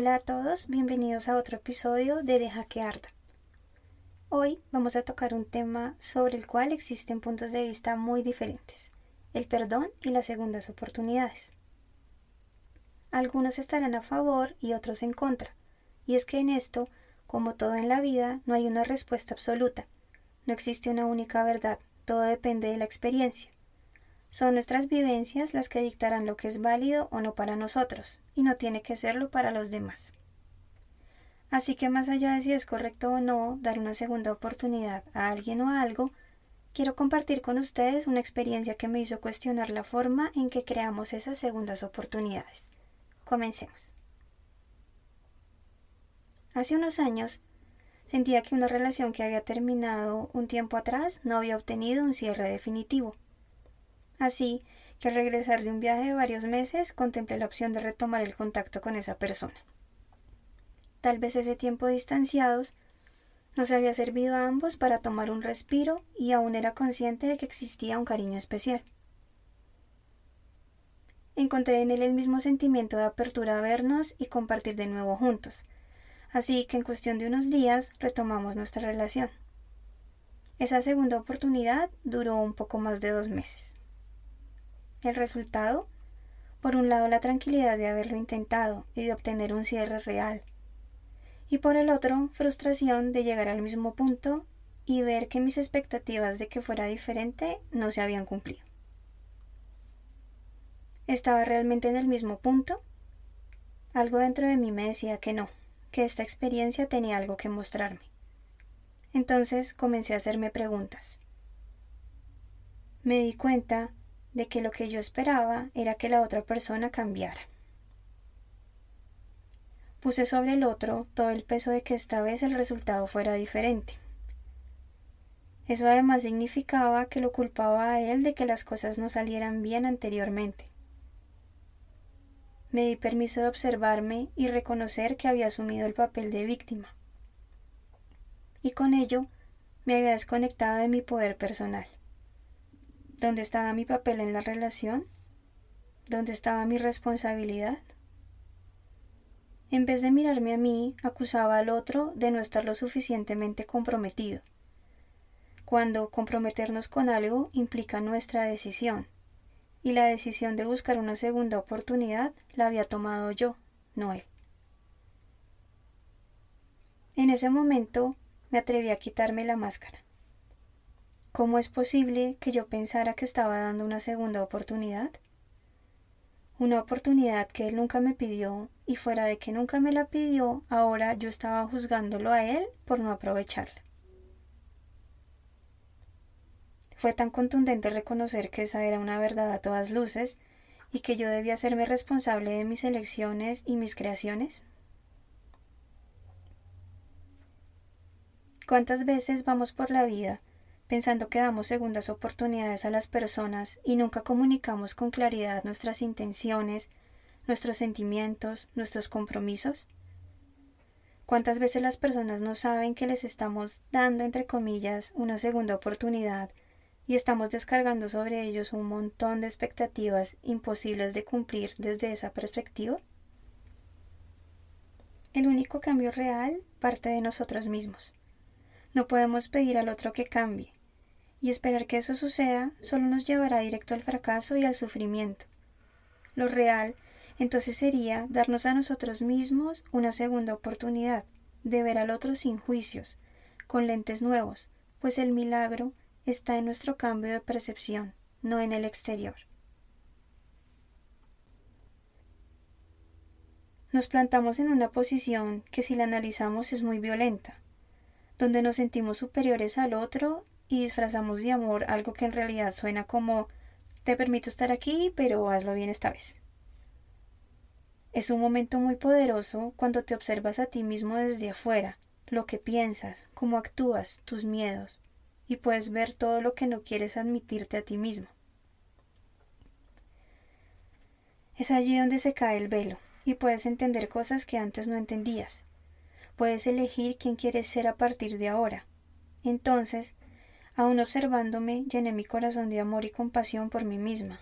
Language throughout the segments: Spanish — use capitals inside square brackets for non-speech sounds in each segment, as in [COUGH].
Hola a todos, bienvenidos a otro episodio de Deja que arda. Hoy vamos a tocar un tema sobre el cual existen puntos de vista muy diferentes, el perdón y las segundas oportunidades. Algunos estarán a favor y otros en contra, y es que en esto, como todo en la vida, no hay una respuesta absoluta, no existe una única verdad, todo depende de la experiencia. Son nuestras vivencias las que dictarán lo que es válido o no para nosotros, y no tiene que serlo para los demás. Así que más allá de si es correcto o no dar una segunda oportunidad a alguien o a algo, quiero compartir con ustedes una experiencia que me hizo cuestionar la forma en que creamos esas segundas oportunidades. Comencemos. Hace unos años sentía que una relación que había terminado un tiempo atrás no había obtenido un cierre definitivo. Así que al regresar de un viaje de varios meses contemplé la opción de retomar el contacto con esa persona. Tal vez ese tiempo distanciados nos había servido a ambos para tomar un respiro y aún era consciente de que existía un cariño especial. Encontré en él el mismo sentimiento de apertura a vernos y compartir de nuevo juntos, así que en cuestión de unos días retomamos nuestra relación. Esa segunda oportunidad duró un poco más de dos meses. El resultado, por un lado la tranquilidad de haberlo intentado y de obtener un cierre real, y por el otro frustración de llegar al mismo punto y ver que mis expectativas de que fuera diferente no se habían cumplido. ¿Estaba realmente en el mismo punto? Algo dentro de mí me decía que no, que esta experiencia tenía algo que mostrarme. Entonces comencé a hacerme preguntas. Me di cuenta de que lo que yo esperaba era que la otra persona cambiara. Puse sobre el otro todo el peso de que esta vez el resultado fuera diferente. Eso además significaba que lo culpaba a él de que las cosas no salieran bien anteriormente. Me di permiso de observarme y reconocer que había asumido el papel de víctima. Y con ello me había desconectado de mi poder personal. ¿Dónde estaba mi papel en la relación? ¿Dónde estaba mi responsabilidad? En vez de mirarme a mí, acusaba al otro de no estar lo suficientemente comprometido, cuando comprometernos con algo implica nuestra decisión, y la decisión de buscar una segunda oportunidad la había tomado yo, no él. En ese momento me atreví a quitarme la máscara. ¿Cómo es posible que yo pensara que estaba dando una segunda oportunidad? Una oportunidad que él nunca me pidió y fuera de que nunca me la pidió, ahora yo estaba juzgándolo a él por no aprovecharla. Fue tan contundente reconocer que esa era una verdad a todas luces y que yo debía hacerme responsable de mis elecciones y mis creaciones. ¿Cuántas veces vamos por la vida pensando que damos segundas oportunidades a las personas y nunca comunicamos con claridad nuestras intenciones, nuestros sentimientos, nuestros compromisos? ¿Cuántas veces las personas no saben que les estamos dando, entre comillas, una segunda oportunidad y estamos descargando sobre ellos un montón de expectativas imposibles de cumplir desde esa perspectiva? El único cambio real parte de nosotros mismos. No podemos pedir al otro que cambie, y esperar que eso suceda solo nos llevará directo al fracaso y al sufrimiento. Lo real entonces sería darnos a nosotros mismos una segunda oportunidad, de ver al otro sin juicios, con lentes nuevos, pues el milagro está en nuestro cambio de percepción, no en el exterior. Nos plantamos en una posición que si la analizamos es muy violenta, donde nos sentimos superiores al otro y disfrazamos de amor algo que en realidad suena como te permito estar aquí, pero hazlo bien esta vez. Es un momento muy poderoso cuando te observas a ti mismo desde afuera, lo que piensas, cómo actúas, tus miedos, y puedes ver todo lo que no quieres admitirte a ti mismo. Es allí donde se cae el velo y puedes entender cosas que antes no entendías. Puedes elegir quién quieres ser a partir de ahora. Entonces, aún observándome, llené mi corazón de amor y compasión por mí misma.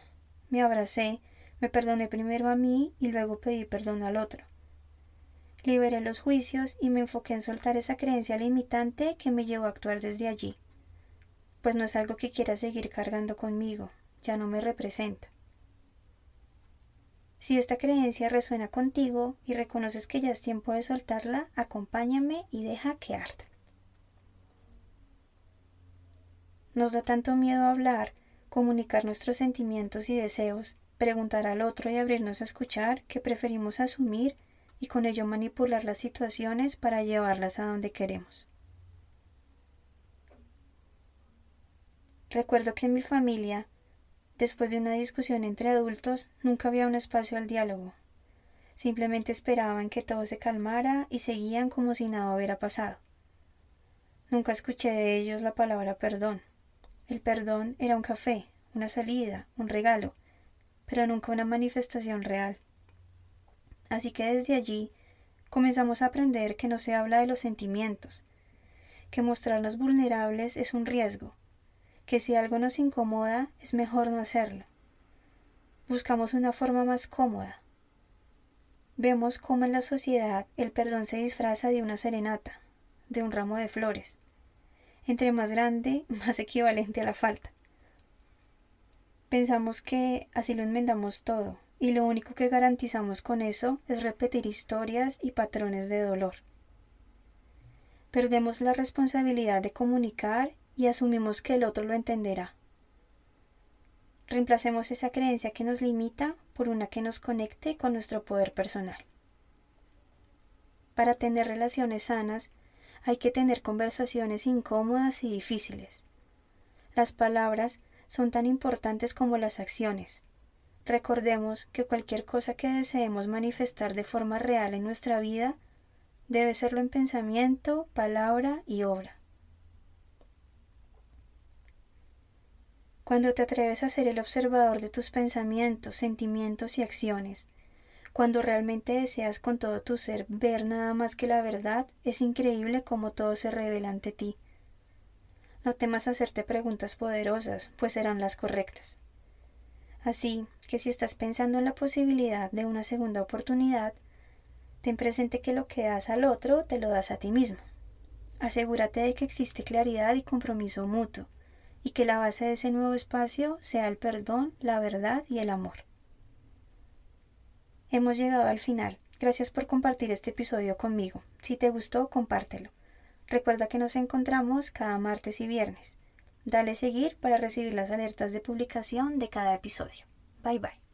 Me abracé, me perdoné primero a mí y luego pedí perdón al otro. Liberé los juicios y me enfoqué en soltar esa creencia limitante que me llevó a actuar desde allí. Pues no es algo que quiera seguir cargando conmigo, ya no me representa. Si esta creencia resuena contigo y reconoces que ya es tiempo de soltarla, acompáñame y deja que arda. Nos da tanto miedo hablar, comunicar nuestros sentimientos y deseos, preguntar al otro y abrirnos a escuchar que preferimos asumir y con ello manipular las situaciones para llevarlas a donde queremos. Recuerdo que en mi familia, después de una discusión entre adultos, nunca había un espacio al diálogo. Simplemente esperaban que todo se calmara y seguían como si nada hubiera pasado. Nunca escuché de ellos la palabra perdón. El perdón era un café, una salida, un regalo, pero nunca una manifestación real. Así que desde allí comenzamos a aprender que no se habla de los sentimientos, que mostrarnos vulnerables es un riesgo, que si algo nos incomoda es mejor no hacerlo. Buscamos una forma más cómoda. Vemos cómo en la sociedad el perdón se disfraza de una serenata, de un ramo de flores. Entre más grande, [LAUGHS] más equivalente a la falta. Pensamos que así lo enmendamos todo, y lo único que garantizamos con eso es repetir historias y patrones de dolor. Perdemos la responsabilidad de comunicar y asumimos que el otro lo entenderá. Reemplacemos esa creencia que nos limita por una que nos conecte con nuestro poder personal. Para tener relaciones sanas hay que tener conversaciones incómodas y difíciles. Las palabras son tan importantes como las acciones. Recordemos que cualquier cosa que deseemos manifestar de forma real en nuestra vida debe serlo en pensamiento, palabra y obra. Cuando te atreves a ser el observador de tus pensamientos, sentimientos y acciones, cuando realmente deseas con todo tu ser ver nada más que la verdad, es increíble cómo todo se revela ante ti. No temas hacerte preguntas poderosas, pues serán las correctas. Así que si estás pensando en la posibilidad de una segunda oportunidad, ten presente que lo que das al otro te lo das a ti mismo. Asegúrate de que existe claridad y compromiso mutuo, y que la base de ese nuevo espacio sea el perdón, la verdad y el amor. Hemos llegado al final. Gracias por compartir este episodio conmigo. Si te gustó, compártelo. Recuerda que nos encontramos cada martes y viernes. Dale seguir para recibir las alertas de publicación de cada episodio. Bye bye.